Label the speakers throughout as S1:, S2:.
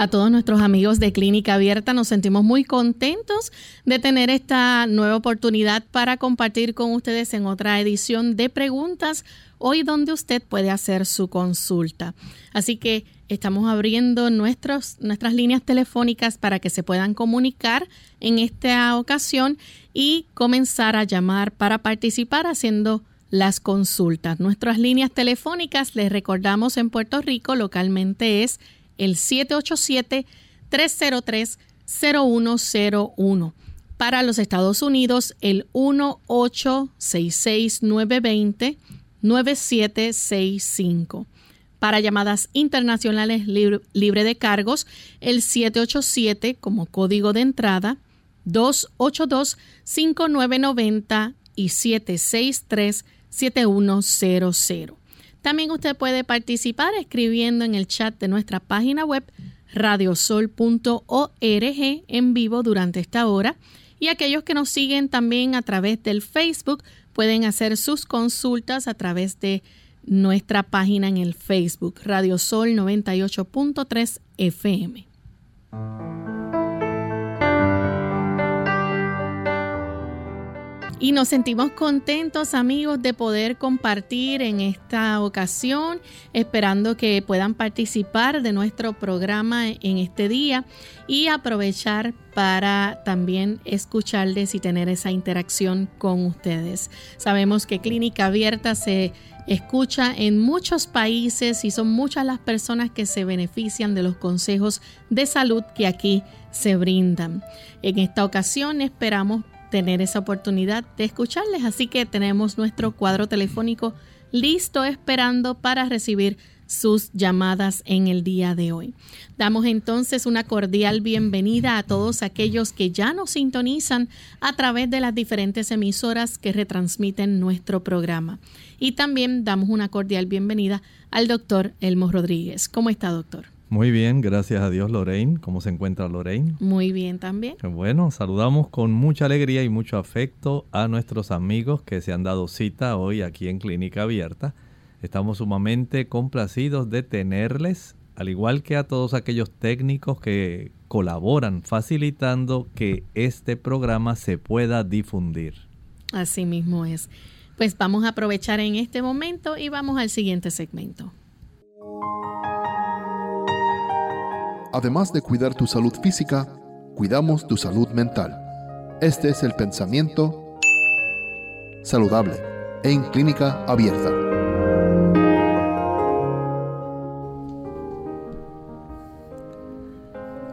S1: A todos nuestros amigos de Clínica Abierta. Nos sentimos muy contentos de tener esta nueva oportunidad para compartir con ustedes en otra edición de preguntas, hoy donde usted puede hacer su consulta. Así que estamos abriendo nuestros, nuestras líneas telefónicas para que se puedan comunicar en esta ocasión y comenzar a llamar para participar haciendo las consultas. Nuestras líneas telefónicas, les recordamos en Puerto Rico, localmente es el 787-303-0101. Para los Estados Unidos, el 1-866-920-9765. Para llamadas internacionales libre, de cargos, el 787 como código de entrada, 282-5990 y 763-7100. También usted puede participar escribiendo en el chat de nuestra página web radiosol.org en vivo durante esta hora. Y aquellos que nos siguen también a través del Facebook pueden hacer sus consultas a través de nuestra página en el Facebook, Radiosol 98.3 FM. Y nos sentimos contentos amigos de poder compartir en esta ocasión, esperando que puedan participar de nuestro programa en este día y aprovechar para también escucharles y tener esa interacción con ustedes. Sabemos que Clínica Abierta se escucha en muchos países y son muchas las personas que se benefician de los consejos de salud que aquí se brindan. En esta ocasión esperamos tener esa oportunidad de escucharles. Así que tenemos nuestro cuadro telefónico listo esperando para recibir sus llamadas en el día de hoy. Damos entonces una cordial bienvenida a todos aquellos que ya nos sintonizan a través de las diferentes emisoras que retransmiten nuestro programa. Y también damos una cordial bienvenida al doctor Elmo Rodríguez. ¿Cómo está, doctor?
S2: Muy bien, gracias a Dios, Lorraine. ¿Cómo se encuentra Lorraine?
S1: Muy bien también.
S2: Bueno, saludamos con mucha alegría y mucho afecto a nuestros amigos que se han dado cita hoy aquí en Clínica Abierta. Estamos sumamente complacidos de tenerles, al igual que a todos aquellos técnicos que colaboran facilitando que este programa se pueda difundir.
S1: Así mismo es. Pues vamos a aprovechar en este momento y vamos al siguiente segmento.
S3: Además de cuidar tu salud física, cuidamos tu salud mental. Este es el pensamiento saludable en clínica abierta.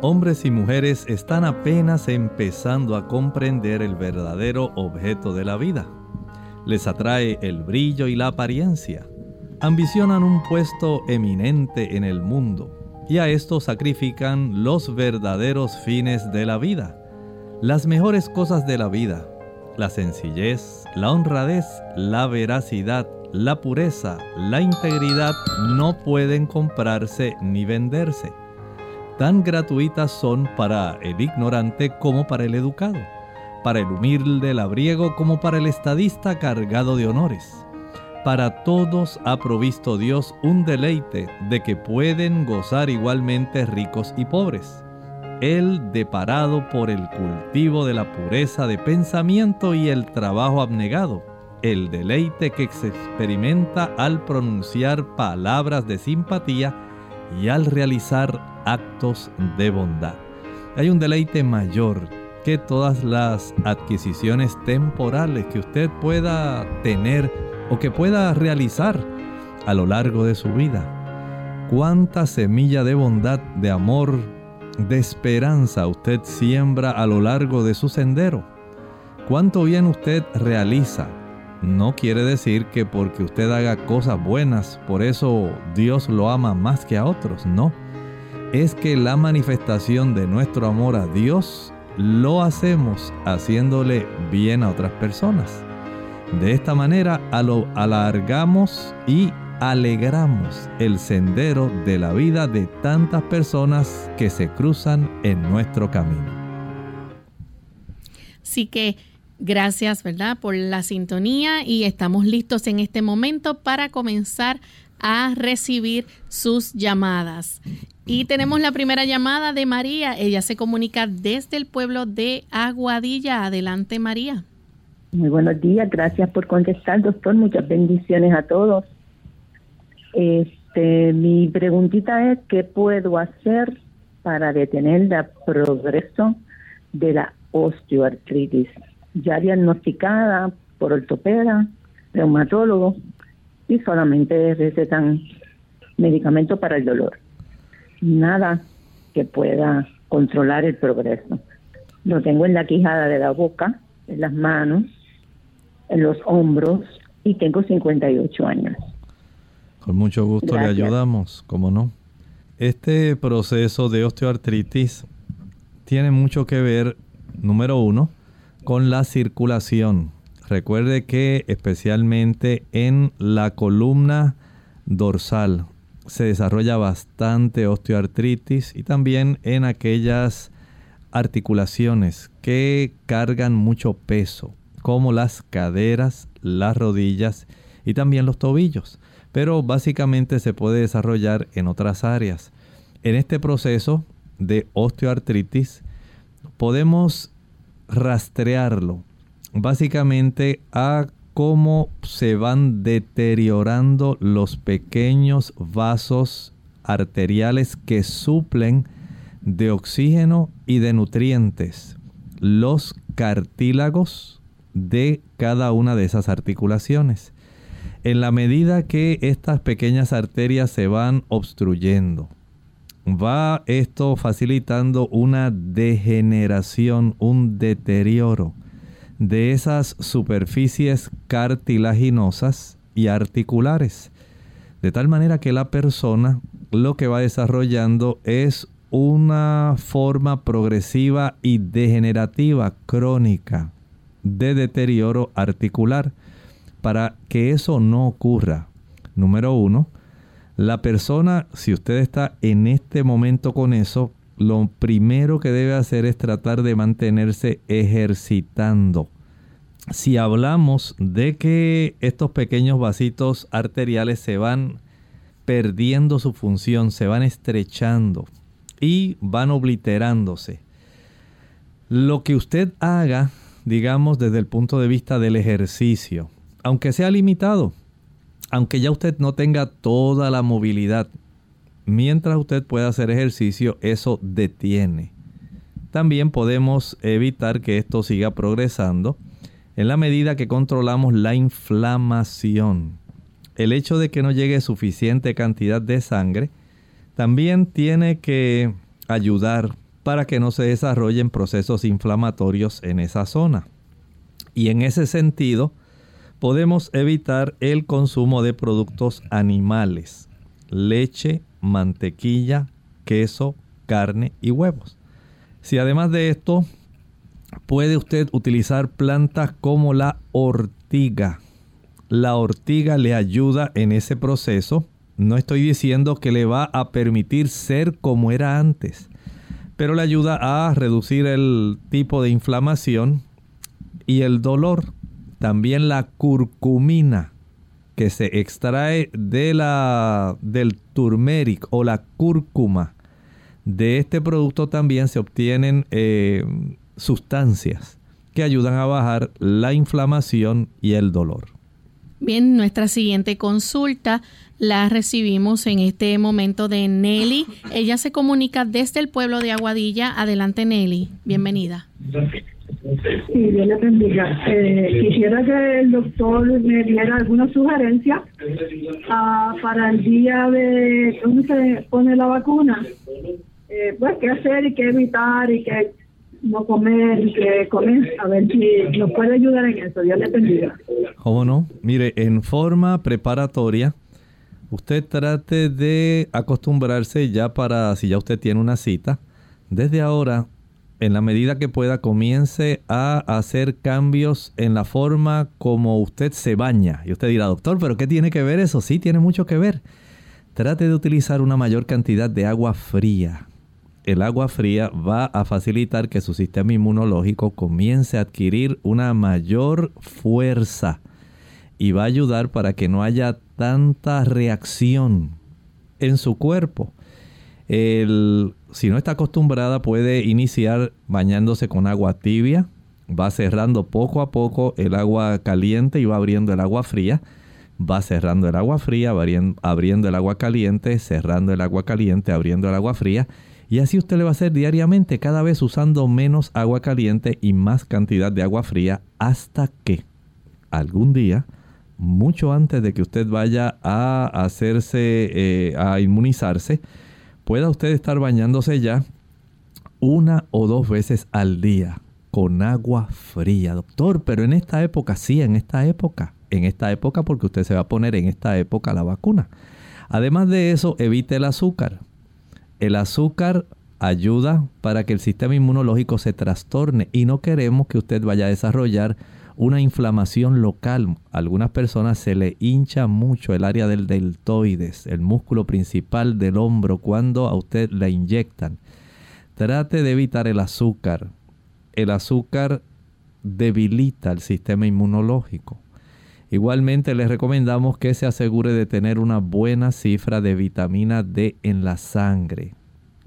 S2: Hombres y mujeres están apenas empezando a comprender el verdadero objeto de la vida. Les atrae el brillo y la apariencia. Ambicionan un puesto eminente en el mundo y a esto sacrifican los verdaderos fines de la vida, las mejores cosas de la vida, la sencillez, la honradez, la veracidad, la pureza, la integridad no pueden comprarse ni venderse. Tan gratuitas son para el ignorante como para el educado, para el humilde labriego como para el estadista cargado de honores para todos ha provisto Dios un deleite de que pueden gozar igualmente ricos y pobres. Él deparado por el cultivo de la pureza de pensamiento y el trabajo abnegado, el deleite que se experimenta al pronunciar palabras de simpatía y al realizar actos de bondad. Hay un deleite mayor que todas las adquisiciones temporales que usted pueda tener o que pueda realizar a lo largo de su vida. Cuánta semilla de bondad, de amor, de esperanza usted siembra a lo largo de su sendero. Cuánto bien usted realiza no quiere decir que porque usted haga cosas buenas, por eso Dios lo ama más que a otros, no. Es que la manifestación de nuestro amor a Dios lo hacemos haciéndole bien a otras personas. De esta manera alargamos y alegramos el sendero de la vida de tantas personas que se cruzan en nuestro camino.
S1: Así que gracias, ¿verdad?, por la sintonía y estamos listos en este momento para comenzar a recibir sus llamadas. Y tenemos la primera llamada de María. Ella se comunica desde el pueblo de Aguadilla. Adelante, María.
S4: Muy buenos días, gracias por contestar, doctor. Muchas bendiciones a todos. Este, mi preguntita es qué puedo hacer para detener el progreso de la osteoartritis, ya diagnosticada por ortopeda, reumatólogo y solamente recetan medicamentos para el dolor. Nada que pueda controlar el progreso. Lo tengo en la quijada de la boca, en las manos, en los hombros y tengo 58 años.
S2: Con mucho gusto le ayudamos, como no. Este proceso de osteoartritis tiene mucho que ver, número uno, con la circulación. Recuerde que especialmente en la columna dorsal se desarrolla bastante osteoartritis y también en aquellas articulaciones que cargan mucho peso como las caderas, las rodillas y también los tobillos. Pero básicamente se puede desarrollar en otras áreas. En este proceso de osteoartritis podemos rastrearlo básicamente a cómo se van deteriorando los pequeños vasos arteriales que suplen de oxígeno y de nutrientes los cartílagos de cada una de esas articulaciones. En la medida que estas pequeñas arterias se van obstruyendo, va esto facilitando una degeneración, un deterioro de esas superficies cartilaginosas y articulares. De tal manera que la persona lo que va desarrollando es una forma progresiva y degenerativa crónica de deterioro articular. Para que eso no ocurra, número uno, la persona, si usted está en este momento con eso, lo primero que debe hacer es tratar de mantenerse ejercitando. Si hablamos de que estos pequeños vasitos arteriales se van perdiendo su función, se van estrechando y van obliterándose, lo que usted haga digamos, desde el punto de vista del ejercicio, aunque sea limitado, aunque ya usted no tenga toda la movilidad, mientras usted pueda hacer ejercicio, eso detiene. También podemos evitar que esto siga progresando en la medida que controlamos la inflamación. El hecho de que no llegue suficiente cantidad de sangre también tiene que ayudar para que no se desarrollen procesos inflamatorios en esa zona. Y en ese sentido, podemos evitar el consumo de productos animales, leche, mantequilla, queso, carne y huevos. Si además de esto puede usted utilizar plantas como la ortiga, la ortiga le ayuda en ese proceso. No estoy diciendo que le va a permitir ser como era antes, pero le ayuda a reducir el tipo de inflamación y el dolor. También la curcumina que se extrae de la, del turmeric o la cúrcuma. De este producto también se obtienen eh, sustancias que ayudan a bajar la inflamación y el dolor.
S1: Bien, nuestra siguiente consulta la recibimos en este momento de Nelly. Ella se comunica desde el pueblo de Aguadilla. Adelante, Nelly. Bienvenida.
S5: Sí, bien le bendiga. Eh, quisiera que el doctor me diera alguna sugerencia ah, para el día de dónde se pone la vacuna. Eh, pues qué hacer y qué evitar y qué no comer y que comer, a ver si nos puede ayudar en eso. Dios le bendiga.
S2: ¿Cómo no? Mire, en forma preparatoria, usted trate de acostumbrarse ya para, si ya usted tiene una cita, desde ahora, en la medida que pueda, comience a hacer cambios en la forma como usted se baña. Y usted dirá, doctor, ¿pero qué tiene que ver eso? Sí, tiene mucho que ver. Trate de utilizar una mayor cantidad de agua fría el agua fría va a facilitar que su sistema inmunológico comience a adquirir una mayor fuerza y va a ayudar para que no haya tanta reacción en su cuerpo. si no está acostumbrada puede iniciar bañándose con agua tibia, va cerrando poco a poco el agua caliente y va abriendo el agua fría, va cerrando el agua fría, abriendo el agua caliente, cerrando el agua caliente, abriendo el agua fría y así usted le va a hacer diariamente, cada vez usando menos agua caliente y más cantidad de agua fría, hasta que algún día, mucho antes de que usted vaya a hacerse, eh, a inmunizarse, pueda usted estar bañándose ya una o dos veces al día con agua fría, doctor. Pero en esta época, sí, en esta época, en esta época porque usted se va a poner en esta época la vacuna. Además de eso, evite el azúcar. El azúcar ayuda para que el sistema inmunológico se trastorne y no queremos que usted vaya a desarrollar una inflamación local. A algunas personas se le hincha mucho el área del deltoides, el músculo principal del hombro, cuando a usted la inyectan. Trate de evitar el azúcar. El azúcar debilita el sistema inmunológico. Igualmente les recomendamos que se asegure de tener una buena cifra de vitamina D en la sangre.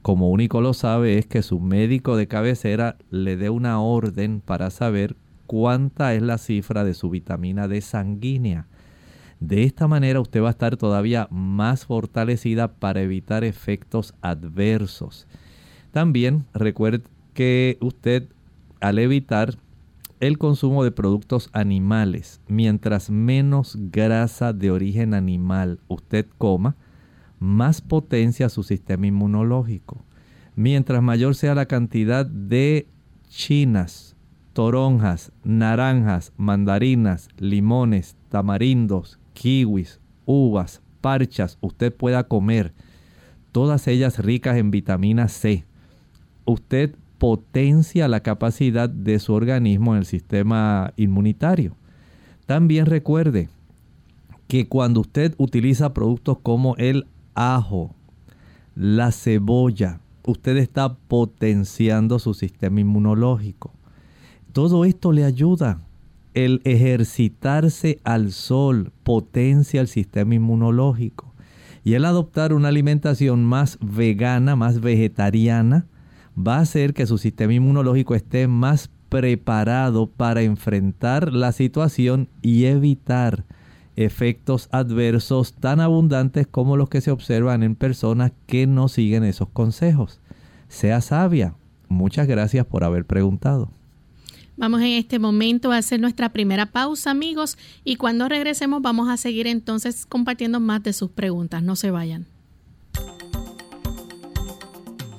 S2: Como único lo sabe es que su médico de cabecera le dé una orden para saber cuánta es la cifra de su vitamina D sanguínea. De esta manera usted va a estar todavía más fortalecida para evitar efectos adversos. También recuerde que usted al evitar el consumo de productos animales. Mientras menos grasa de origen animal usted coma, más potencia su sistema inmunológico. Mientras mayor sea la cantidad de chinas, toronjas, naranjas, mandarinas, limones, tamarindos, kiwis, uvas, parchas, usted pueda comer, todas ellas ricas en vitamina C. Usted potencia la capacidad de su organismo en el sistema inmunitario. También recuerde que cuando usted utiliza productos como el ajo, la cebolla, usted está potenciando su sistema inmunológico. Todo esto le ayuda. El ejercitarse al sol potencia el sistema inmunológico. Y el adoptar una alimentación más vegana, más vegetariana, va a hacer que su sistema inmunológico esté más preparado para enfrentar la situación y evitar efectos adversos tan abundantes como los que se observan en personas que no siguen esos consejos. Sea sabia. Muchas gracias por haber preguntado.
S1: Vamos en este momento a hacer nuestra primera pausa, amigos, y cuando regresemos vamos a seguir entonces compartiendo más de sus preguntas. No se vayan.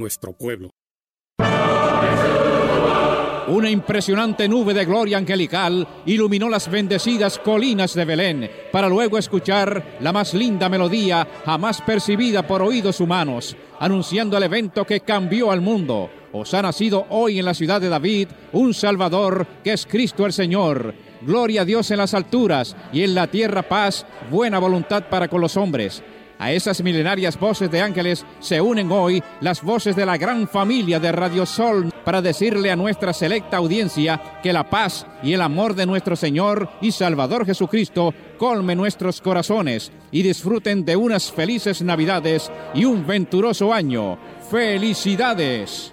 S6: nuestro pueblo.
S7: Una impresionante nube de gloria angelical iluminó las bendecidas colinas de Belén, para luego escuchar la más linda melodía jamás percibida por oídos humanos, anunciando el evento que cambió al mundo. Os ha nacido hoy en la ciudad de David un Salvador que es Cristo el Señor
S8: Gloria a Dios en las alturas y en la tierra paz, buena voluntad para con los hombres. A esas milenarias voces de ángeles se unen hoy las voces de la gran familia de Radio Sol para decirle a nuestra selecta audiencia que la paz y el amor de nuestro Señor y Salvador Jesucristo colme nuestros corazones y disfruten de unas felices Navidades y un venturoso año. ¡Felicidades!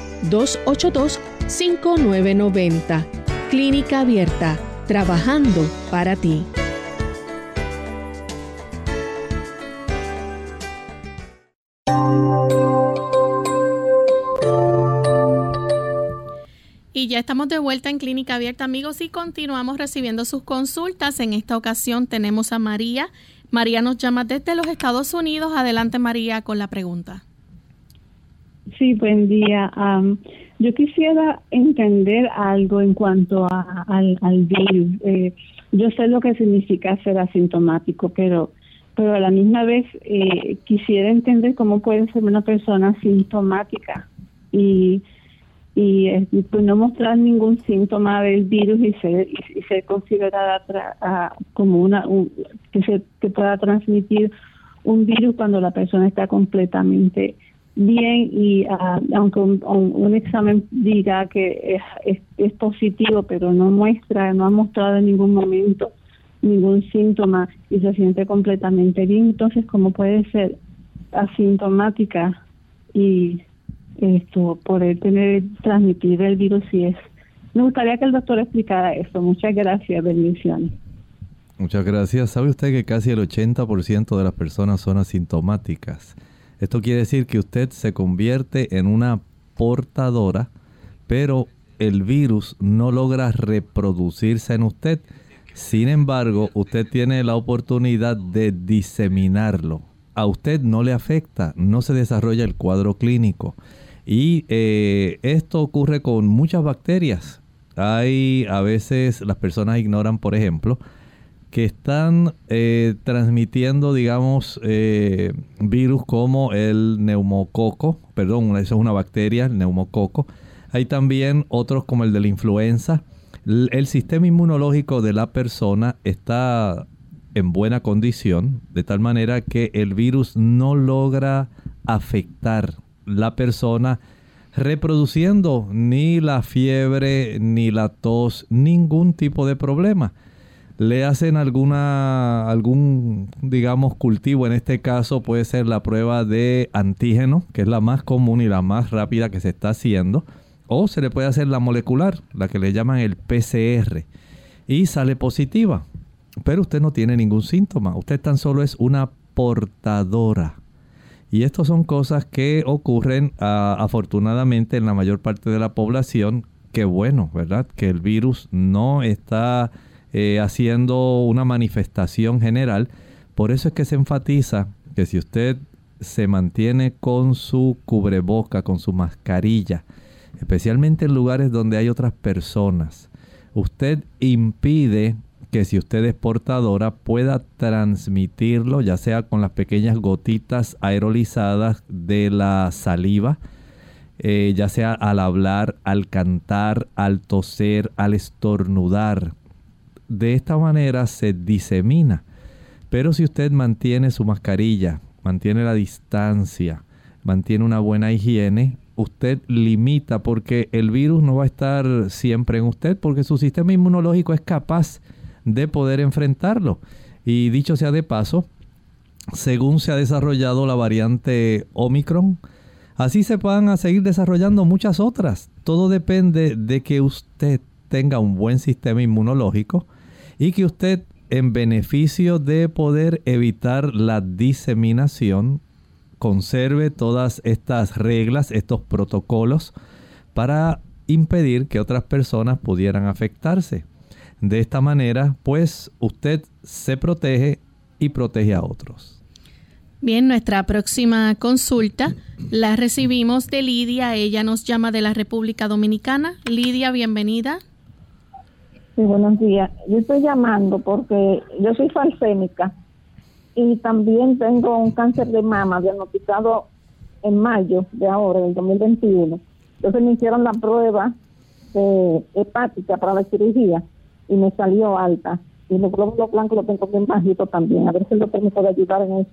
S1: 787-282-5990. Clínica Abierta, trabajando para ti.
S9: Y ya estamos de vuelta en Clínica Abierta, amigos, y continuamos recibiendo sus consultas. En esta ocasión tenemos a María. María nos llama desde los Estados Unidos. Adelante, María, con la pregunta.
S10: Sí, buen día. Yo quisiera entender algo en cuanto al, virus. Eh, yo sé lo que significa ser asintomático, pero pero a la misma vez eh, quisiera entender cómo puede ser una persona asintomática y y eh, pues no mostrar ningún síntoma del virus y ser y, ser considerada como una que se que pueda transmitir un virus cuando la persona está completamente bien y ah, aunque un, examen diga que es, es, positivo pero no muestra, no ha mostrado en ningún momento ningún síntoma y se siente completamente bien, entonces cómo puede ser asintomática y esto poder tener transmitir el virus si es. Me gustaría que el doctor explicara esto. Muchas gracias, bendiciones.
S2: Muchas gracias. ¿Sabe usted que casi el 80% de las personas son asintomáticas? Esto quiere decir que usted se convierte en una portadora, pero el virus no logra reproducirse en usted. Sin embargo, usted tiene la oportunidad de diseminarlo. A usted no le afecta, no se desarrolla el cuadro clínico. Y eh, esto ocurre con muchas bacterias. Hay a veces las personas ignoran, por ejemplo, que están eh, transmitiendo, digamos, eh, virus como el neumococo, perdón, eso es una bacteria, el neumococo. Hay también otros como el de la influenza. El sistema inmunológico de la persona está en buena condición, de tal manera que el virus no logra afectar la persona reproduciendo ni la fiebre, ni la tos, ningún tipo de problema le hacen alguna, algún, digamos, cultivo. En este caso puede ser la prueba de antígeno, que es la más común y la más rápida que se está haciendo. O se le puede hacer la molecular, la que le llaman el PCR. Y sale positiva. Pero usted no tiene ningún síntoma. Usted tan solo es una portadora. Y estas son cosas que ocurren ah, afortunadamente en la mayor parte de la población. Qué bueno, ¿verdad? Que el virus no está eh, haciendo una manifestación general. Por eso es que se enfatiza que si usted se mantiene con su cubreboca, con su mascarilla, especialmente en lugares donde hay otras personas, usted impide que si usted es portadora pueda transmitirlo, ya sea con las pequeñas gotitas aerolizadas de la saliva, eh, ya sea al hablar, al cantar, al toser, al estornudar de esta manera se disemina. Pero si usted mantiene su mascarilla, mantiene la distancia, mantiene una buena higiene, usted limita porque el virus no va a estar siempre en usted porque su sistema inmunológico es capaz de poder enfrentarlo. Y dicho sea de paso, según se ha desarrollado la variante Omicron, así se van a seguir desarrollando muchas otras. Todo depende de que usted tenga un buen sistema inmunológico, y que usted en beneficio de poder evitar la diseminación conserve todas estas reglas, estos protocolos, para impedir que otras personas pudieran afectarse. De esta manera, pues usted se protege y protege a otros.
S1: Bien, nuestra próxima consulta la recibimos de Lidia. Ella nos llama de la República Dominicana. Lidia, bienvenida.
S11: Buenos días. Yo estoy llamando porque yo soy falsémica y también tengo un cáncer de mama diagnosticado en mayo de ahora, del 2021. Entonces me hicieron la prueba hepática para la cirugía y me salió alta. Y los glóbulos blancos los tengo bien bajitos también. A ver si el doctor me puede ayudar en eso.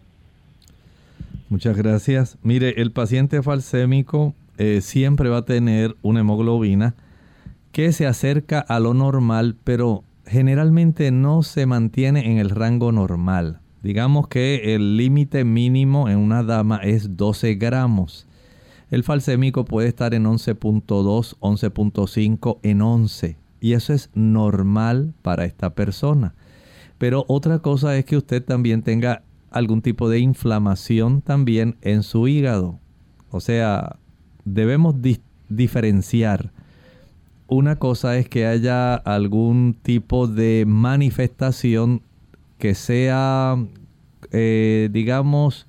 S2: Muchas gracias. Mire, el paciente falsémico eh, siempre va a tener una hemoglobina que se acerca a lo normal, pero generalmente no se mantiene en el rango normal. Digamos que el límite mínimo en una dama es 12 gramos. El falsémico puede estar en 11.2, 11.5, en 11. Y eso es normal para esta persona. Pero otra cosa es que usted también tenga algún tipo de inflamación también en su hígado. O sea, debemos diferenciar. Una cosa es que haya algún tipo de manifestación que sea, eh, digamos,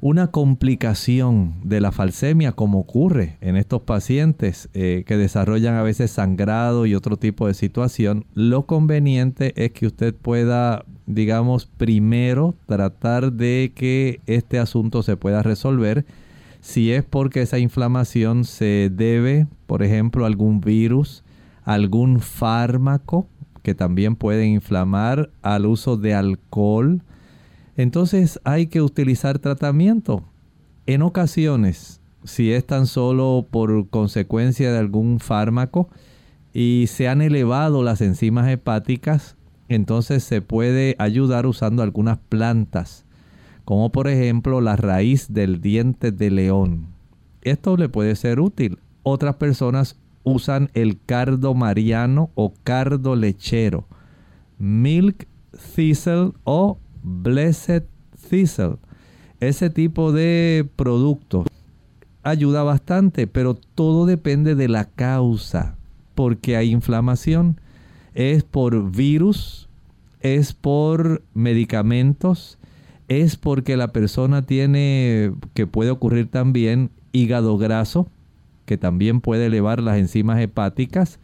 S2: una complicación de la falsemia como ocurre en estos pacientes eh, que desarrollan a veces sangrado y otro tipo de situación, lo conveniente es que usted pueda, digamos, primero tratar de que este asunto se pueda resolver. Si es porque esa inflamación se debe, por ejemplo, a algún virus, algún fármaco que también puede inflamar, al uso de alcohol, entonces hay que utilizar tratamiento. En ocasiones, si es tan solo por consecuencia de algún fármaco y se han elevado las enzimas hepáticas, entonces se puede ayudar usando algunas plantas, como por ejemplo la raíz del diente de león. Esto le puede ser útil. Otras personas usan el cardo mariano o cardo lechero, milk thistle o Blessed Thistle. Ese tipo de producto ayuda bastante, pero todo depende de la causa. Porque hay inflamación. Es por virus, es por medicamentos, es porque la persona tiene, que puede ocurrir también, hígado graso, que también puede elevar las enzimas hepáticas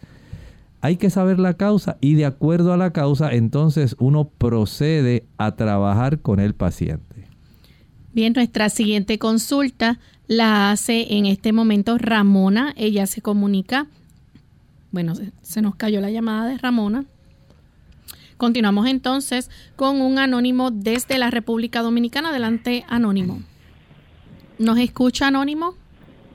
S2: hay que saber la causa y de acuerdo a la causa entonces uno procede a trabajar con el paciente.
S1: Bien, nuestra siguiente consulta la hace en este momento Ramona. Ella se comunica. Bueno, se nos cayó la llamada de Ramona. Continuamos entonces con un anónimo desde la República Dominicana. Adelante, anónimo. ¿Nos escucha anónimo?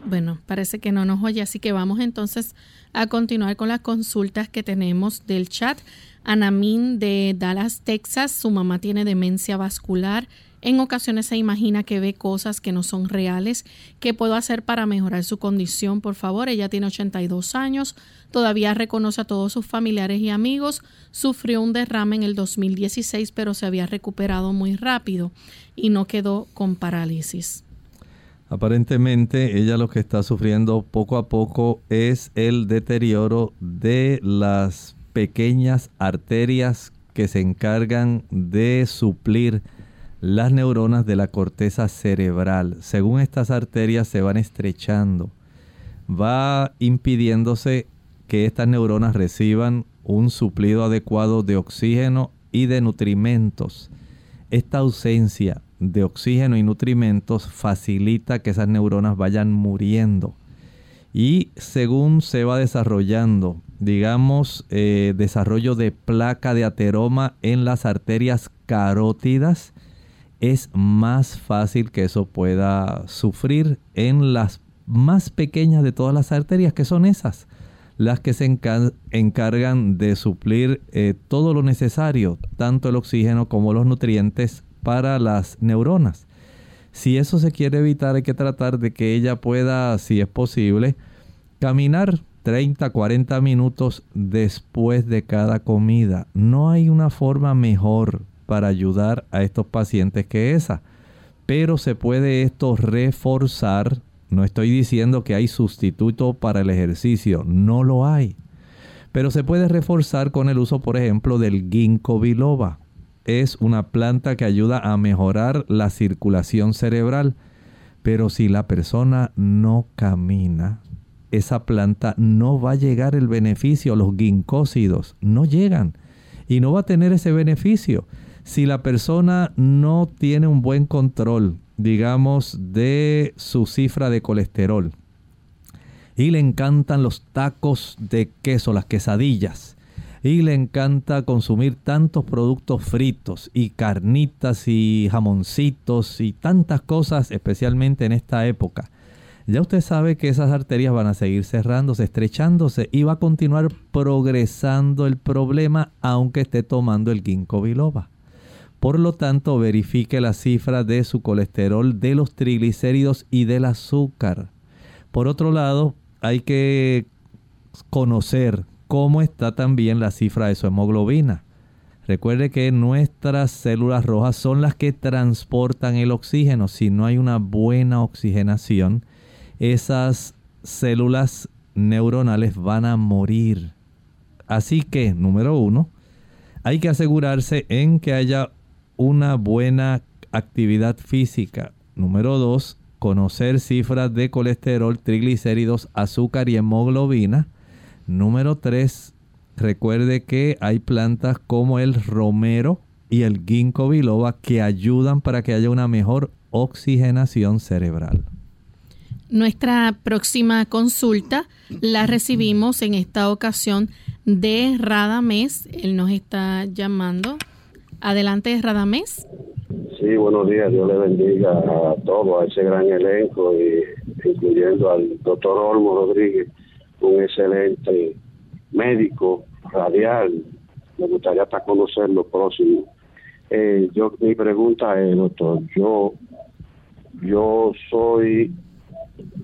S1: Bueno, parece que no nos oye, así que vamos entonces a continuar con las consultas que tenemos del chat. Anamín de Dallas, Texas, su mamá tiene demencia vascular. En ocasiones se imagina que ve cosas que no son reales. ¿Qué puedo hacer para mejorar su condición? Por favor, ella tiene 82 años, todavía reconoce a todos sus familiares y amigos. Sufrió un derrame en el 2016, pero se había recuperado muy rápido y no quedó con parálisis.
S2: Aparentemente ella lo que está sufriendo poco a poco es el deterioro de las pequeñas arterias que se encargan de suplir las neuronas de la corteza cerebral. Según estas arterias se van estrechando, va impidiéndose que estas neuronas reciban un suplido adecuado de oxígeno y de nutrimentos. Esta ausencia de oxígeno y nutrimentos facilita que esas neuronas vayan muriendo. Y según se va desarrollando, digamos, eh, desarrollo de placa de ateroma en las arterias carótidas, es más fácil que eso pueda sufrir en las más pequeñas de todas las arterias, que son esas, las que se encargan de suplir eh, todo lo necesario, tanto el oxígeno como los nutrientes para las neuronas. Si eso se quiere evitar, hay que tratar de que ella pueda, si es posible, caminar 30, 40 minutos después de cada comida. No hay una forma mejor para ayudar a estos pacientes que esa. pero se puede esto reforzar. No estoy diciendo que hay sustituto para el ejercicio, no lo hay. Pero se puede reforzar con el uso, por ejemplo, del ginkgo biloba. Es una planta que ayuda a mejorar la circulación cerebral. Pero si la persona no camina, esa planta no va a llegar el beneficio. Los ginkósidos no llegan y no va a tener ese beneficio. Si la persona no tiene un buen control, digamos, de su cifra de colesterol y le encantan los tacos de queso, las quesadillas, y le encanta consumir tantos productos fritos y carnitas y jamoncitos y tantas cosas, especialmente en esta época. Ya usted sabe que esas arterias van a seguir cerrándose, estrechándose y va a continuar progresando el problema aunque esté tomando el ginkgo biloba. Por lo tanto, verifique la cifra de su colesterol, de los triglicéridos y del azúcar. Por otro lado, hay que conocer cómo está también la cifra de su hemoglobina. Recuerde que nuestras células rojas son las que transportan el oxígeno. Si no hay una buena oxigenación, esas células neuronales van a morir. Así que, número uno, hay que asegurarse en que haya una buena actividad física. Número dos, conocer cifras de colesterol, triglicéridos, azúcar y hemoglobina. Número tres, recuerde que hay plantas como el romero y el ginkgo biloba que ayudan para que haya una mejor oxigenación cerebral.
S1: Nuestra próxima consulta la recibimos en esta ocasión de Radamés. Él nos está llamando. Adelante, Radamés.
S12: Sí, buenos días. Dios le bendiga a todos, a ese gran elenco, y, incluyendo al doctor Olmo Rodríguez, un excelente médico radial. Me gustaría hasta conocerlo próximo. Eh, yo Mi pregunta es, doctor, yo, yo soy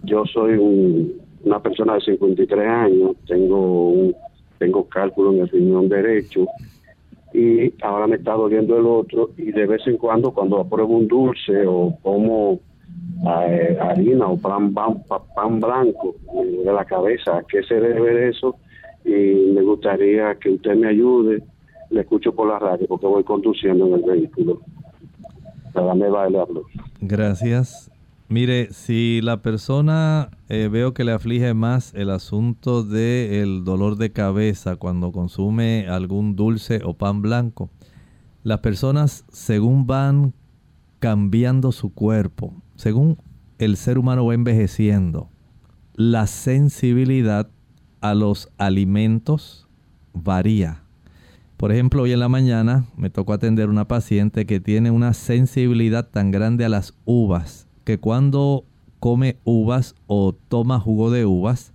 S12: yo soy una persona de 53 años, tengo un, tengo cálculo en el riñón derecho y ahora me está doliendo el otro y de vez en cuando cuando apruebo un dulce o como eh, harina o pan, pan, blanco de la cabeza, ¿a qué se debe eso? Y me gustaría que usted me ayude, le escucho por la radio porque voy conduciendo en el vehículo. Para me va
S2: Gracias. Mire, si la persona eh, veo que le aflige más el asunto del dolor de cabeza cuando consume algún dulce o pan blanco, las personas según van cambiando su cuerpo, según el ser humano va envejeciendo, la sensibilidad a los alimentos varía. Por ejemplo, hoy en la mañana me tocó atender una paciente que tiene una sensibilidad tan grande a las uvas que cuando come uvas o toma jugo de uvas,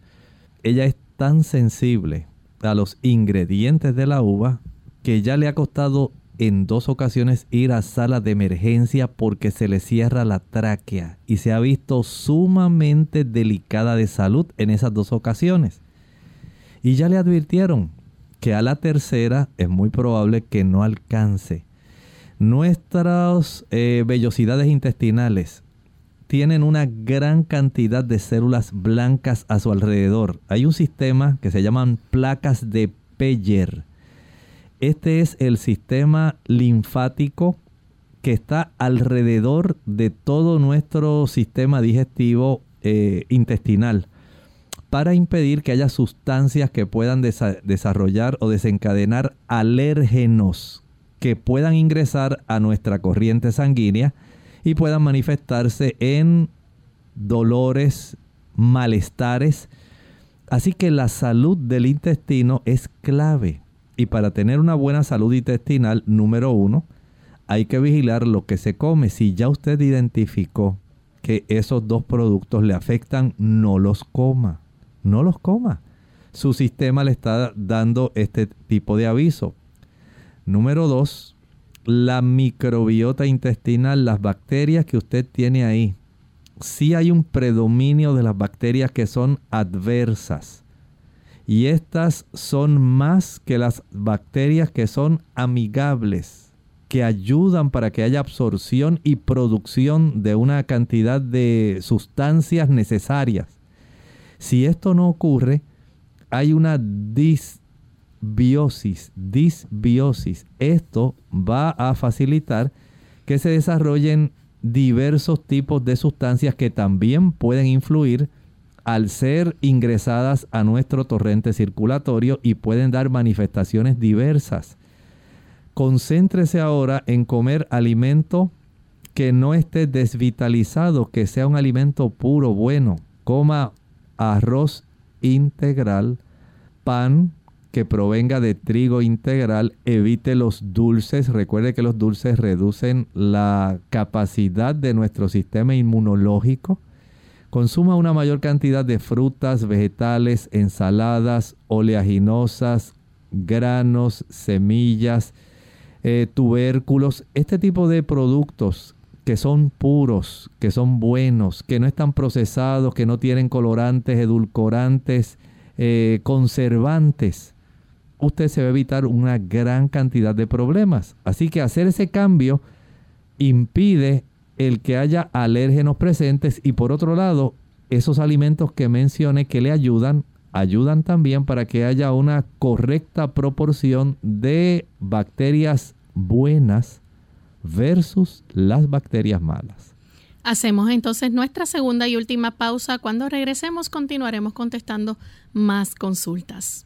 S2: ella es tan sensible a los ingredientes de la uva que ya le ha costado en dos ocasiones ir a sala de emergencia porque se le cierra la tráquea y se ha visto sumamente delicada de salud en esas dos ocasiones. Y ya le advirtieron que a la tercera es muy probable que no alcance. Nuestras eh, vellosidades intestinales tienen una gran cantidad de células blancas a su alrededor. Hay un sistema que se llaman placas de Peyer. Este es el sistema linfático que está alrededor de todo nuestro sistema digestivo eh, intestinal para impedir que haya sustancias que puedan desarrollar o desencadenar alérgenos que puedan ingresar a nuestra corriente sanguínea y puedan manifestarse en dolores, malestares. Así que la salud del intestino es clave. Y para tener una buena salud intestinal, número uno, hay que vigilar lo que se come. Si ya usted identificó que esos dos productos le afectan, no los coma. No los coma. Su sistema le está dando este tipo de aviso. Número dos, la microbiota intestinal, las bacterias que usted tiene ahí, sí hay un predominio de las bacterias que son adversas. Y estas son más que las bacterias que son amigables. que ayudan para que haya absorción y producción de una cantidad de sustancias necesarias. Si esto no ocurre, hay una disbiosis, disbiosis. Esto va a facilitar que se desarrollen diversos tipos de sustancias que también pueden influir al ser ingresadas a nuestro torrente circulatorio y pueden dar manifestaciones diversas. Concéntrese ahora en comer alimento que no esté desvitalizado, que sea un alimento puro, bueno. Coma arroz integral, pan que provenga de trigo integral, evite los dulces. Recuerde que los dulces reducen la capacidad de nuestro sistema inmunológico. Consuma una mayor cantidad de frutas, vegetales, ensaladas, oleaginosas, granos, semillas, eh, tubérculos, este tipo de productos que son puros, que son buenos, que no están procesados, que no tienen colorantes, edulcorantes, eh, conservantes, usted se va a evitar una gran cantidad de problemas. Así que hacer ese cambio impide el que haya alérgenos presentes y por otro lado, esos alimentos que mencioné que le ayudan, ayudan también para que haya una correcta proporción de bacterias buenas versus las bacterias malas.
S1: Hacemos entonces nuestra segunda y última pausa. Cuando regresemos continuaremos contestando más consultas.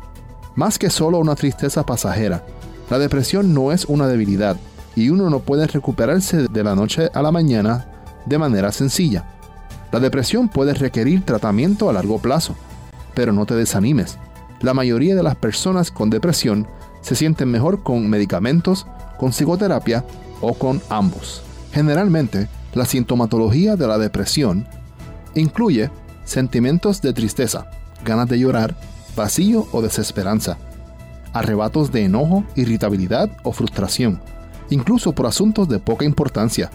S3: Más que solo una tristeza pasajera, la depresión no es una debilidad y uno no puede recuperarse de la noche a la mañana de manera sencilla. La depresión puede requerir tratamiento a largo plazo pero no te desanimes. La mayoría de las personas con depresión se sienten mejor con medicamentos, con psicoterapia o con ambos. Generalmente, la sintomatología de la depresión incluye sentimientos de tristeza, ganas de llorar, vacío o desesperanza, arrebatos de enojo, irritabilidad o frustración, incluso por asuntos de poca importancia,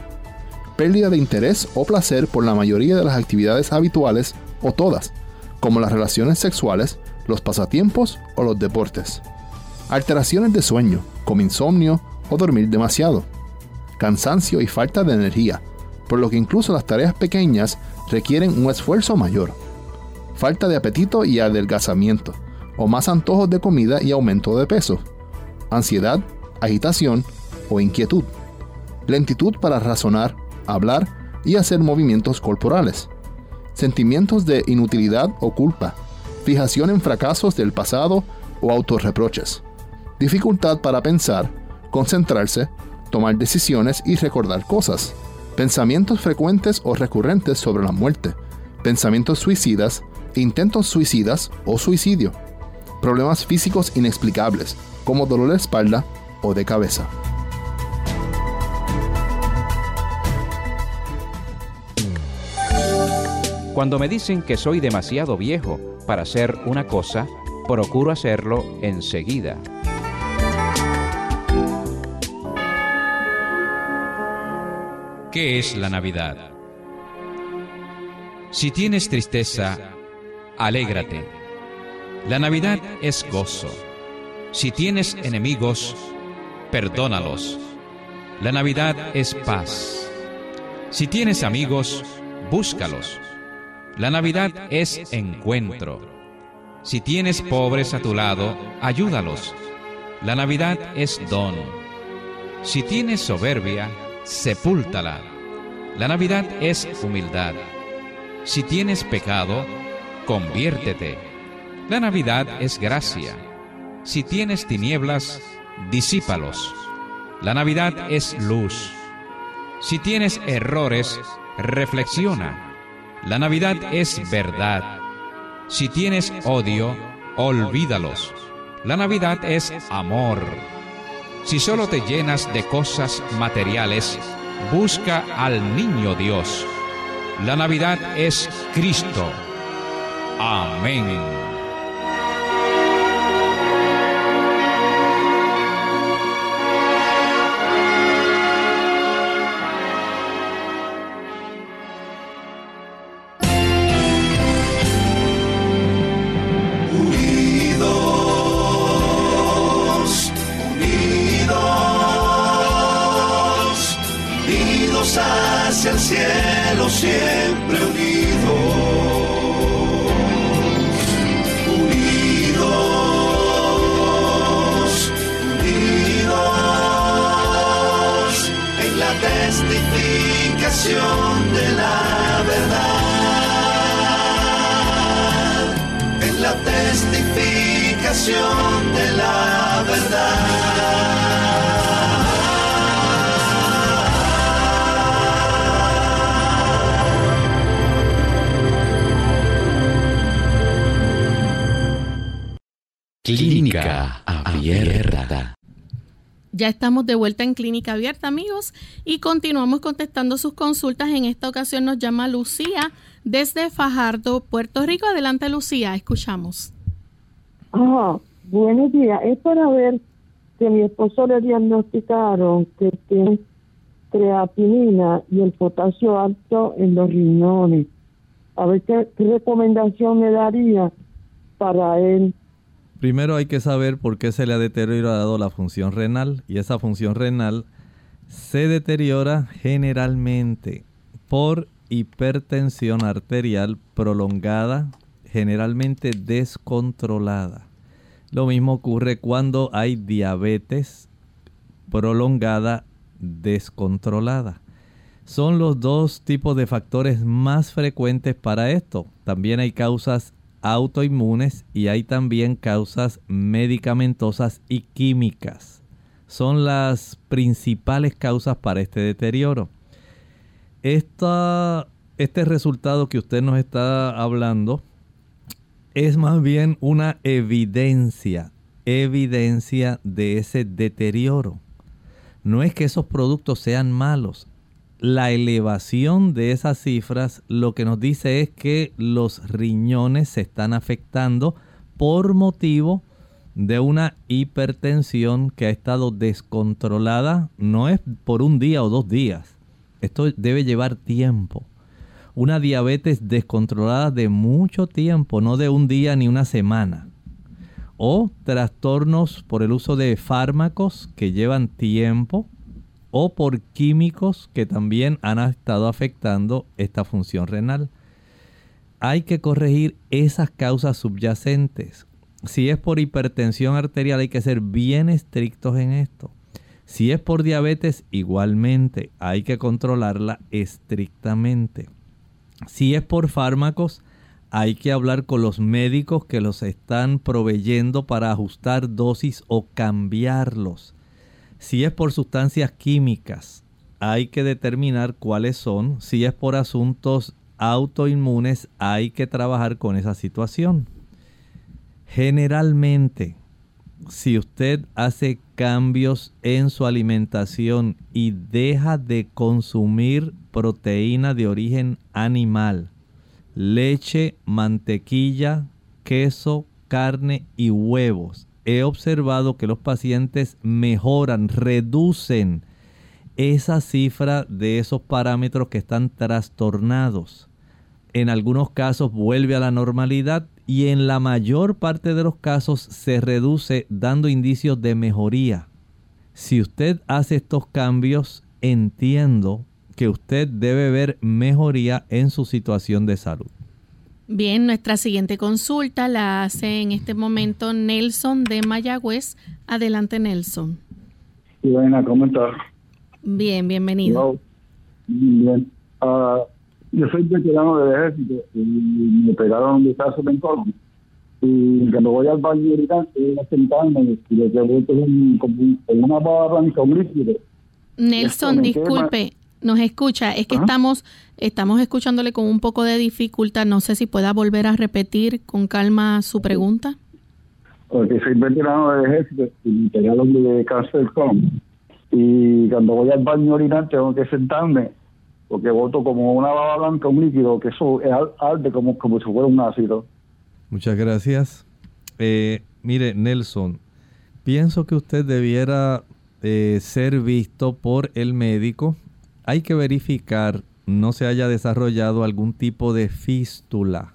S3: pérdida de interés o placer por la mayoría de las actividades habituales o todas, como las relaciones sexuales, los pasatiempos o los deportes. Alteraciones de sueño, como insomnio o dormir demasiado. Cansancio y falta de energía, por lo que incluso las tareas pequeñas requieren un esfuerzo mayor. Falta de apetito y adelgazamiento, o más antojos de comida y aumento de peso. Ansiedad, agitación o inquietud. Lentitud para razonar, hablar y hacer movimientos corporales sentimientos de inutilidad o culpa, fijación en fracasos del pasado o autorreproches, dificultad para pensar, concentrarse, tomar decisiones y recordar cosas, pensamientos frecuentes o recurrentes sobre la muerte, pensamientos suicidas, intentos suicidas o suicidio, problemas físicos inexplicables como dolor de espalda o de cabeza.
S7: Cuando me dicen que soy demasiado viejo para hacer una cosa, procuro hacerlo enseguida. ¿Qué es la Navidad? Si tienes tristeza, alégrate. La Navidad es gozo. Si tienes enemigos, perdónalos. La Navidad es paz. Si tienes amigos, búscalos. La Navidad es encuentro. Si tienes pobres a tu lado, ayúdalos. La Navidad es don. Si tienes soberbia, sepúltala. La Navidad es humildad. Si tienes pecado, conviértete. La Navidad es gracia. Si tienes tinieblas, disípalos. La Navidad es luz. Si tienes errores, reflexiona. La Navidad es verdad. Si tienes odio, olvídalos. La Navidad es amor. Si solo te llenas de cosas materiales, busca al niño Dios. La Navidad es Cristo. Amén.
S1: Clínica Abierta. Ya estamos de vuelta en Clínica Abierta, amigos, y continuamos contestando sus consultas. En esta ocasión nos llama Lucía desde Fajardo, Puerto Rico. Adelante, Lucía, escuchamos.
S13: Ajá, buenos días. Es para ver que mi esposo le diagnosticaron que tiene creatinina y el potasio alto en los riñones. A ver qué recomendación me daría para él
S2: Primero hay que saber por qué se le ha deteriorado la función renal y esa función renal se deteriora generalmente por hipertensión arterial prolongada, generalmente descontrolada. Lo mismo ocurre cuando hay diabetes prolongada descontrolada. Son los dos tipos de factores más frecuentes para esto. También hay causas autoinmunes y hay también causas medicamentosas y químicas. Son las principales causas para este deterioro. este resultado que usted nos está hablando es más bien una evidencia, evidencia de ese deterioro. No es que esos productos sean malos, la elevación de esas cifras lo que nos dice es que los riñones se están afectando por motivo de una hipertensión que ha estado descontrolada, no es por un día o dos días, esto debe llevar tiempo. Una diabetes descontrolada de mucho tiempo, no de un día ni una semana. O trastornos por el uso de fármacos que llevan tiempo, o por químicos que también han estado afectando esta función renal. Hay que corregir esas causas subyacentes. Si es por hipertensión arterial hay que ser bien estrictos en esto. Si es por diabetes, igualmente hay que controlarla estrictamente. Si es por fármacos, hay que hablar con los médicos que los están proveyendo para ajustar dosis o cambiarlos. Si es por sustancias químicas, hay que determinar cuáles son. Si es por asuntos autoinmunes, hay que trabajar con esa situación. Generalmente, si usted hace cambios en su alimentación y deja de consumir proteína de origen animal, leche, mantequilla, queso, carne y huevos, he observado que los pacientes mejoran, reducen esa cifra de esos parámetros que están trastornados. En algunos casos vuelve a la normalidad y en la mayor parte de los casos se reduce dando indicios de mejoría. Si usted hace estos cambios, entiendo que usted debe ver mejoría en su situación de salud.
S1: Bien, nuestra siguiente consulta la hace en este momento Nelson de Mayagüez. Adelante, Nelson.
S14: Sí, buena, ¿cómo estás?
S1: Bien, bienvenido.
S14: Bien. Uh, yo soy veterano del ejército y me pegaron un desastre en colon. Y cuando voy al baño ahorita, estoy a sentarme y lo que vuelto es un, en una barra líquido.
S1: Nelson, disculpe, nos escucha, es que estamos, estamos escuchándole con un poco de dificultad. No sé si pueda volver a repetir con calma su pregunta.
S14: porque soy veterano del ejército y me pegaron de cáncer de colon. Y cuando voy al baño orinar tengo que sentarme porque boto como una baba blanca, un líquido, que eso es arde como, como si fuera un ácido.
S2: Muchas gracias. Eh, mire, Nelson, pienso que usted debiera eh, ser visto por el médico. Hay que verificar no se haya desarrollado algún tipo de fístula.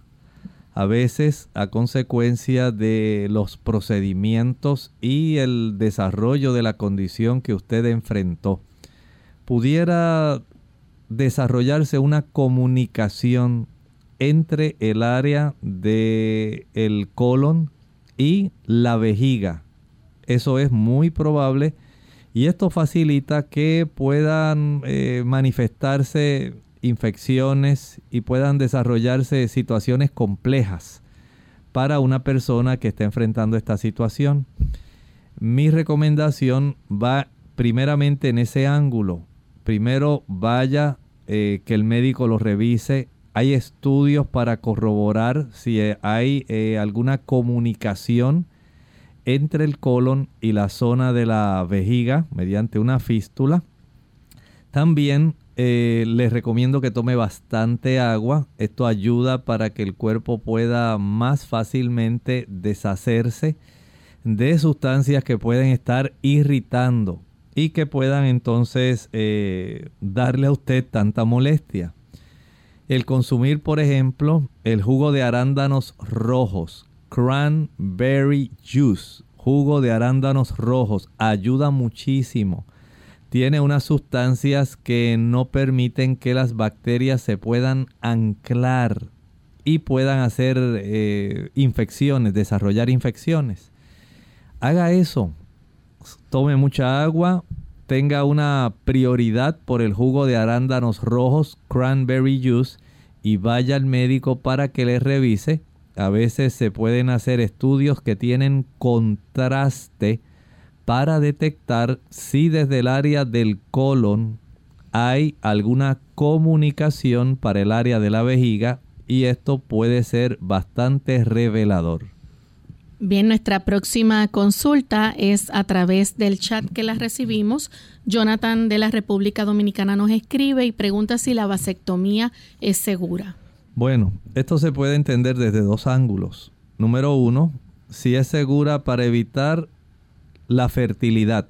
S2: A veces a consecuencia de los procedimientos y el desarrollo de la condición que usted enfrentó, pudiera desarrollarse una comunicación entre el área del el colon y la vejiga. Eso es muy probable y esto facilita que puedan eh, manifestarse infecciones y puedan desarrollarse situaciones complejas para una persona que está enfrentando esta situación. Mi recomendación va primeramente en ese ángulo. Primero vaya eh, que el médico lo revise. Hay estudios para corroborar si hay eh, alguna comunicación entre el colon y la zona de la vejiga mediante una fístula. También eh, les recomiendo que tome bastante agua. Esto ayuda para que el cuerpo pueda más fácilmente deshacerse de sustancias que pueden estar irritando y que puedan entonces eh, darle a usted tanta molestia. El consumir, por ejemplo, el jugo de arándanos rojos, cranberry juice, jugo de arándanos rojos, ayuda muchísimo. Tiene unas sustancias que no permiten que las bacterias se puedan anclar y puedan hacer eh, infecciones, desarrollar infecciones. Haga eso, tome mucha agua, tenga una prioridad por el jugo de arándanos rojos, cranberry juice, y vaya al médico para que le revise. A veces se pueden hacer estudios que tienen contraste para detectar si desde el área del colon hay alguna comunicación para el área de la vejiga y esto puede ser bastante revelador.
S1: Bien, nuestra próxima consulta es a través del chat que la recibimos. Jonathan de la República Dominicana nos escribe y pregunta si la vasectomía es segura.
S2: Bueno, esto se puede entender desde dos ángulos. Número uno, si es segura para evitar la fertilidad.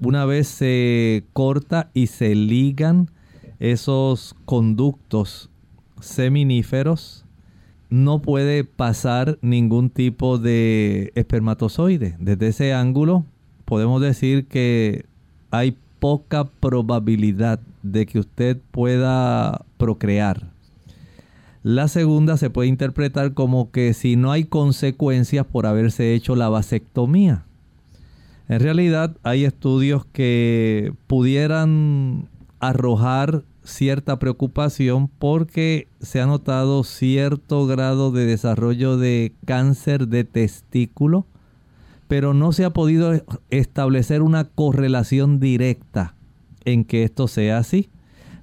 S2: Una vez se corta y se ligan esos conductos seminíferos, no puede pasar ningún tipo de espermatozoide. Desde ese ángulo podemos decir que hay poca probabilidad de que usted pueda procrear. La segunda se puede interpretar como que si no hay consecuencias por haberse hecho la vasectomía. En realidad hay estudios que pudieran arrojar cierta preocupación porque se ha notado cierto grado de desarrollo de cáncer de testículo, pero no se ha podido establecer una correlación directa en que esto sea así.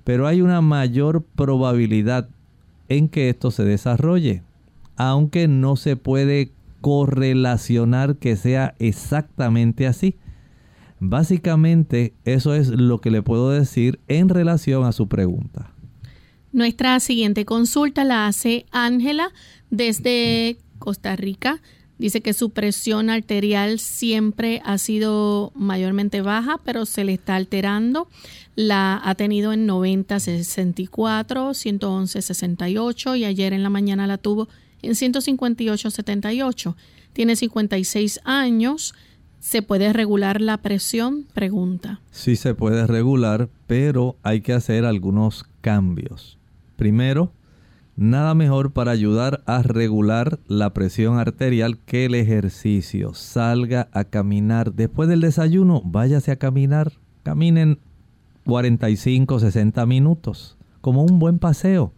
S2: Pero hay una mayor probabilidad en que esto se desarrolle, aunque no se puede correlacionar que sea exactamente así. Básicamente eso es lo que le puedo decir en relación a su pregunta.
S1: Nuestra siguiente consulta la hace Ángela desde Costa Rica. Dice que su presión arterial siempre ha sido mayormente baja, pero se le está alterando. La ha tenido en 90, 64, 111, 68 y ayer en la mañana la tuvo en 158, 78. Tiene 56 años. ¿Se puede regular la presión? Pregunta.
S2: Sí se puede regular, pero hay que hacer algunos cambios. Primero, Nada mejor para ayudar a regular la presión arterial que el ejercicio. Salga a caminar. Después del desayuno, váyase a caminar. Caminen 45, 60 minutos, como un buen paseo.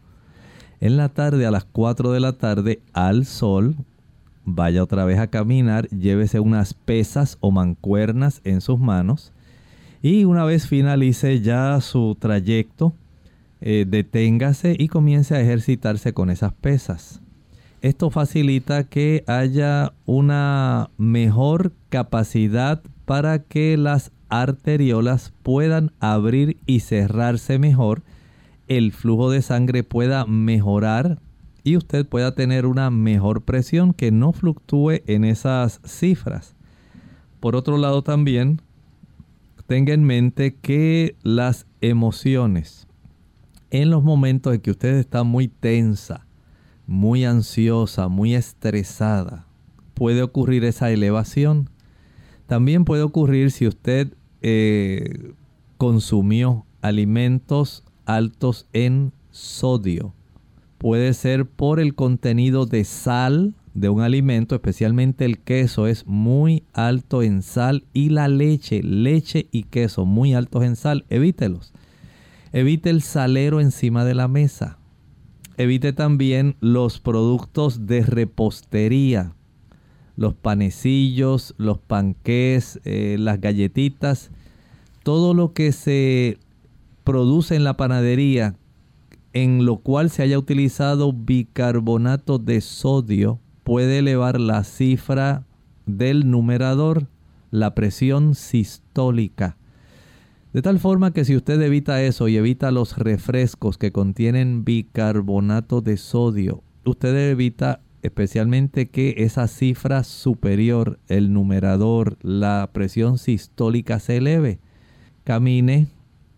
S2: En la tarde, a las 4 de la tarde, al sol, vaya otra vez a caminar, llévese unas pesas o mancuernas en sus manos. Y una vez finalice ya su trayecto, eh, deténgase y comience a ejercitarse con esas pesas. Esto facilita que haya una mejor capacidad para que las arteriolas puedan abrir y cerrarse mejor, el flujo de sangre pueda mejorar y usted pueda tener una mejor presión que no fluctúe en esas cifras. Por otro lado también, tenga en mente que las emociones, en los momentos en que usted está muy tensa, muy ansiosa, muy estresada, puede ocurrir esa elevación. También puede ocurrir si usted eh, consumió alimentos altos en sodio. Puede ser por el contenido de sal de un alimento, especialmente el queso, es muy alto en sal y la leche, leche y queso muy altos en sal, evítelos. Evite el salero encima de la mesa. Evite también los productos de repostería, los panecillos, los panqués, eh, las galletitas, todo lo que se produce en la panadería en lo cual se haya utilizado bicarbonato de sodio puede elevar la cifra del numerador, la presión sistólica. De tal forma que si usted evita eso y evita los refrescos que contienen bicarbonato de sodio, usted evita especialmente que esa cifra superior, el numerador, la presión sistólica se eleve. Camine,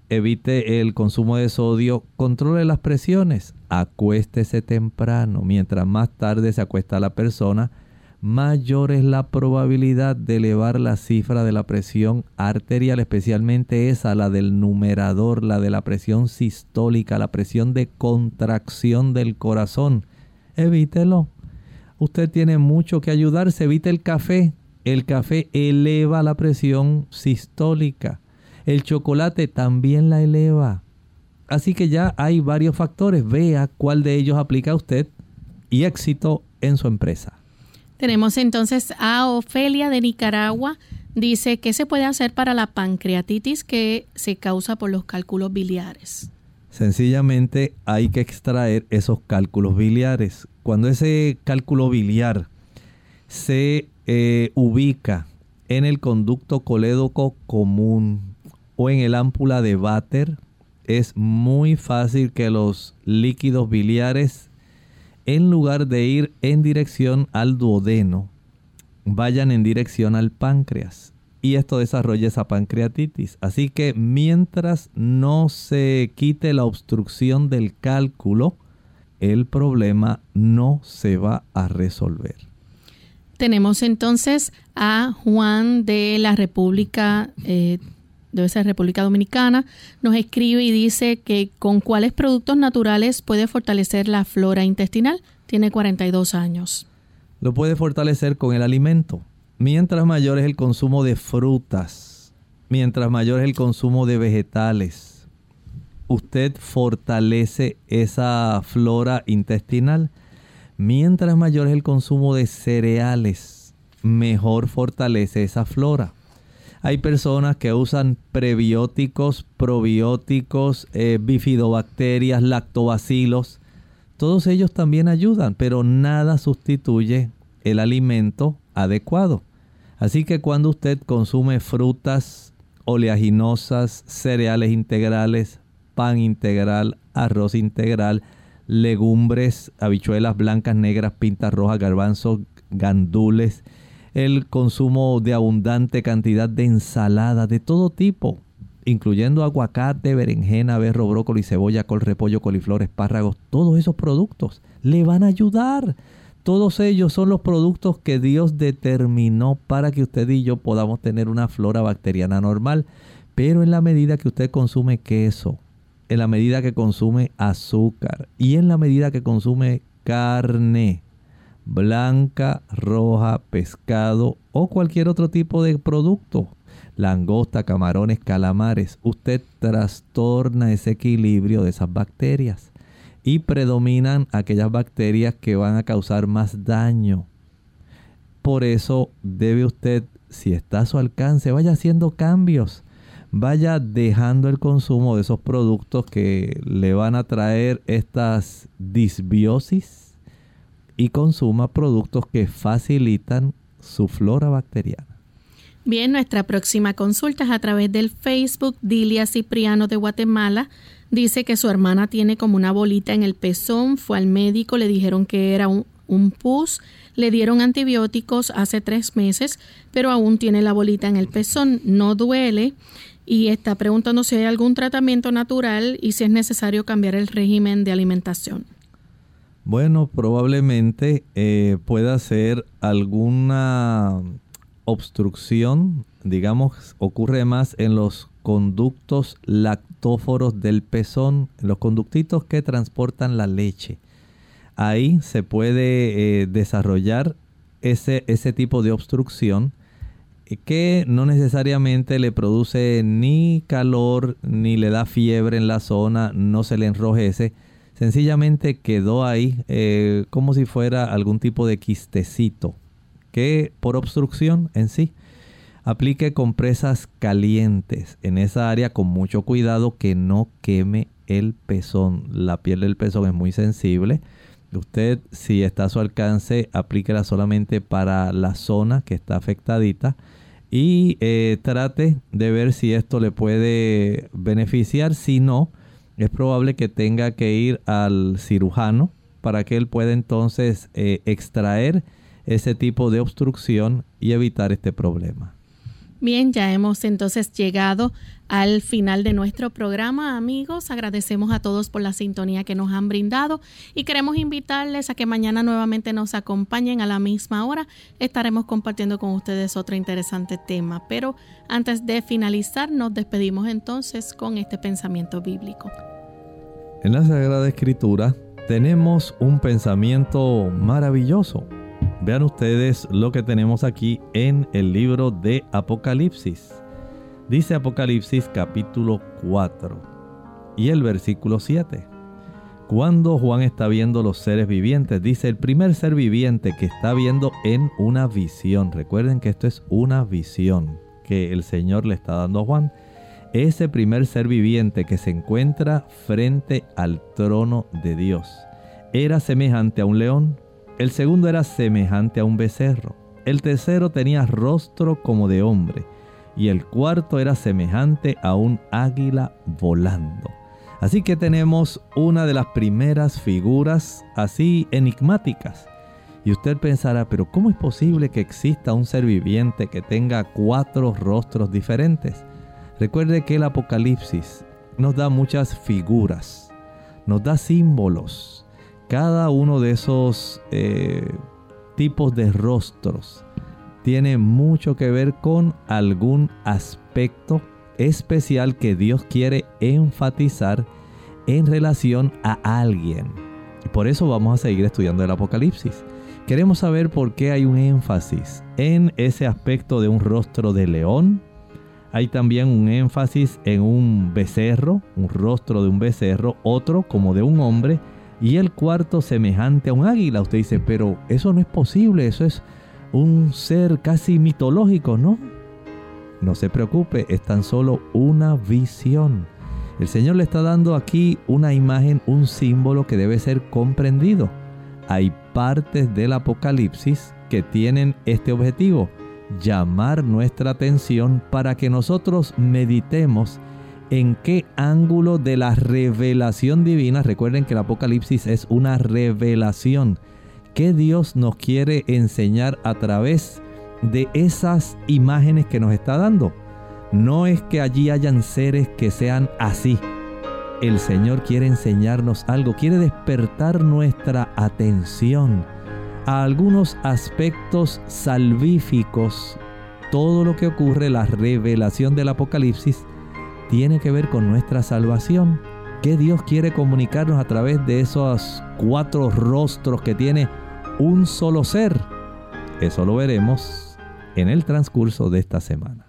S2: evite el consumo de sodio, controle las presiones, acuéstese temprano. Mientras más tarde se acuesta la persona, mayor es la probabilidad de elevar la cifra de la presión arterial, especialmente esa, la del numerador, la de la presión sistólica, la presión de contracción del corazón. Evítelo. Usted tiene mucho que ayudarse, evite el café. El café eleva la presión sistólica. El chocolate también la eleva. Así que ya hay varios factores. Vea cuál de ellos aplica a usted y éxito en su empresa.
S1: Tenemos entonces a Ofelia de Nicaragua. Dice, ¿qué se puede hacer para la pancreatitis que se causa por los cálculos biliares?
S2: Sencillamente hay que extraer esos cálculos biliares. Cuando ese cálculo biliar se eh, ubica en el conducto colédoco común o en el ámpula de váter, es muy fácil que los líquidos biliares, en lugar de ir en dirección al duodeno, vayan en dirección al páncreas. Y esto desarrolla esa pancreatitis. Así que mientras no se quite la obstrucción del cálculo, el problema no se va a resolver.
S1: Tenemos entonces a Juan de la República eh, debe ser República Dominicana, nos escribe y dice que con cuáles productos naturales puede fortalecer la flora intestinal. Tiene 42 años.
S2: Lo puede fortalecer con el alimento. Mientras mayor es el consumo de frutas, mientras mayor es el consumo de vegetales, usted fortalece esa flora intestinal. Mientras mayor es el consumo de cereales, mejor fortalece esa flora. Hay personas que usan prebióticos, probióticos, eh, bifidobacterias, lactobacilos. Todos ellos también ayudan, pero nada sustituye el alimento adecuado. Así que cuando usted consume frutas oleaginosas, cereales integrales, pan integral, arroz integral, legumbres, habichuelas blancas, negras, pintas rojas, garbanzos, gandules, el consumo de abundante cantidad de ensalada de todo tipo, incluyendo aguacate, berenjena, berro, brócoli, cebolla, col, repollo, coliflor, espárragos, todos esos productos le van a ayudar. Todos ellos son los productos que Dios determinó para que usted y yo podamos tener una flora bacteriana normal. Pero en la medida que usted consume queso, en la medida que consume azúcar y en la medida que consume carne, blanca, roja, pescado o cualquier otro tipo de producto, langosta, camarones, calamares, usted trastorna ese equilibrio de esas bacterias y predominan aquellas bacterias que van a causar más daño. Por eso debe usted, si está a su alcance, vaya haciendo cambios. Vaya dejando el consumo de esos productos que le van a traer estas disbiosis, y consuma productos que facilitan su flora bacteriana.
S1: Bien, nuestra próxima consulta es a través del Facebook. Dilia Cipriano de Guatemala dice que su hermana tiene como una bolita en el pezón. Fue al médico, le dijeron que era un, pus, le dieron antibióticos hace tres meses, pero aún tiene la bolita en el pezón. No duele y está preguntando si hay algún tratamiento natural y si es necesario cambiar el régimen de alimentación.
S2: Bueno, probablemente eh, pueda ser alguna obstrucción, digamos, ocurre más en los conductos lactóforos del pezón, los conductitos que transportan la leche. Ahí se puede eh, desarrollar ese, ese tipo de obstrucción que no necesariamente le produce ni calor ni le da fiebre en la zona, no se le enrojece, sencillamente quedó ahí eh, como si fuera algún tipo de quistecito que por obstrucción en sí aplique compresas calientes en esa área con mucho cuidado que no queme el pezón. La piel del pezón es muy sensible. Usted, si está a su alcance, aplíquela solamente para la zona que está afectadita y eh, trate de ver si esto le puede beneficiar. Si no, es probable que tenga que ir al cirujano para que él pueda entonces eh, extraer ese tipo de obstrucción y evitar este problema.
S1: Bien, ya hemos entonces llegado al final de nuestro programa, amigos. Agradecemos a todos por la sintonía que nos han brindado y queremos invitarles a que mañana nuevamente nos acompañen a la misma hora. Estaremos compartiendo con ustedes otro interesante tema. Pero antes de finalizar, nos despedimos entonces con este pensamiento bíblico.
S2: En la Sagrada Escritura tenemos un pensamiento maravilloso Vean ustedes lo que tenemos aquí en el libro de Apocalipsis. Dice Apocalipsis capítulo 4 y el versículo 7. Cuando Juan está viendo los seres vivientes, dice el primer ser viviente que está viendo en una visión. Recuerden que esto es una visión que el Señor le está dando a Juan. Ese primer ser viviente que se encuentra frente al trono de Dios era semejante a un león el segundo era semejante a un becerro. El tercero tenía rostro como de hombre. Y el cuarto era semejante a un águila volando. Así que tenemos una de las primeras figuras así enigmáticas. Y usted pensará, pero ¿cómo es posible que exista un ser viviente que tenga cuatro rostros diferentes? Recuerde que el Apocalipsis nos da muchas figuras, nos da símbolos, cada uno de esos eh, tipos de rostros tiene mucho que ver con algún aspecto especial que Dios quiere enfatizar en relación a alguien. Por eso vamos a seguir estudiando el Apocalipsis. Queremos saber por qué hay un énfasis en ese aspecto de un rostro de león. Hay también un énfasis en un becerro, un rostro de un becerro, otro como de un hombre y el cuarto semejante a un águila. Usted dice, pero eso no es posible, eso es un ser casi mitológico, ¿no? No se preocupe, es tan solo una visión. El Señor le está dando aquí una imagen, un símbolo que debe ser comprendido. Hay partes del Apocalipsis que tienen este objetivo, llamar nuestra atención para que nosotros meditemos en qué ángulo de la revelación divina, recuerden que el Apocalipsis es una revelación, que Dios nos quiere enseñar a través de esas imágenes que nos está dando. No es que allí hayan seres que sean así. El Señor quiere enseñarnos algo, quiere despertar nuestra atención a algunos aspectos salvíficos. Todo lo que ocurre, la revelación del Apocalipsis, tiene que ver con nuestra salvación. ¿Qué Dios quiere comunicarnos a través de esos cuatro rostros que tiene un solo ser? Eso lo veremos en el transcurso de esta semana.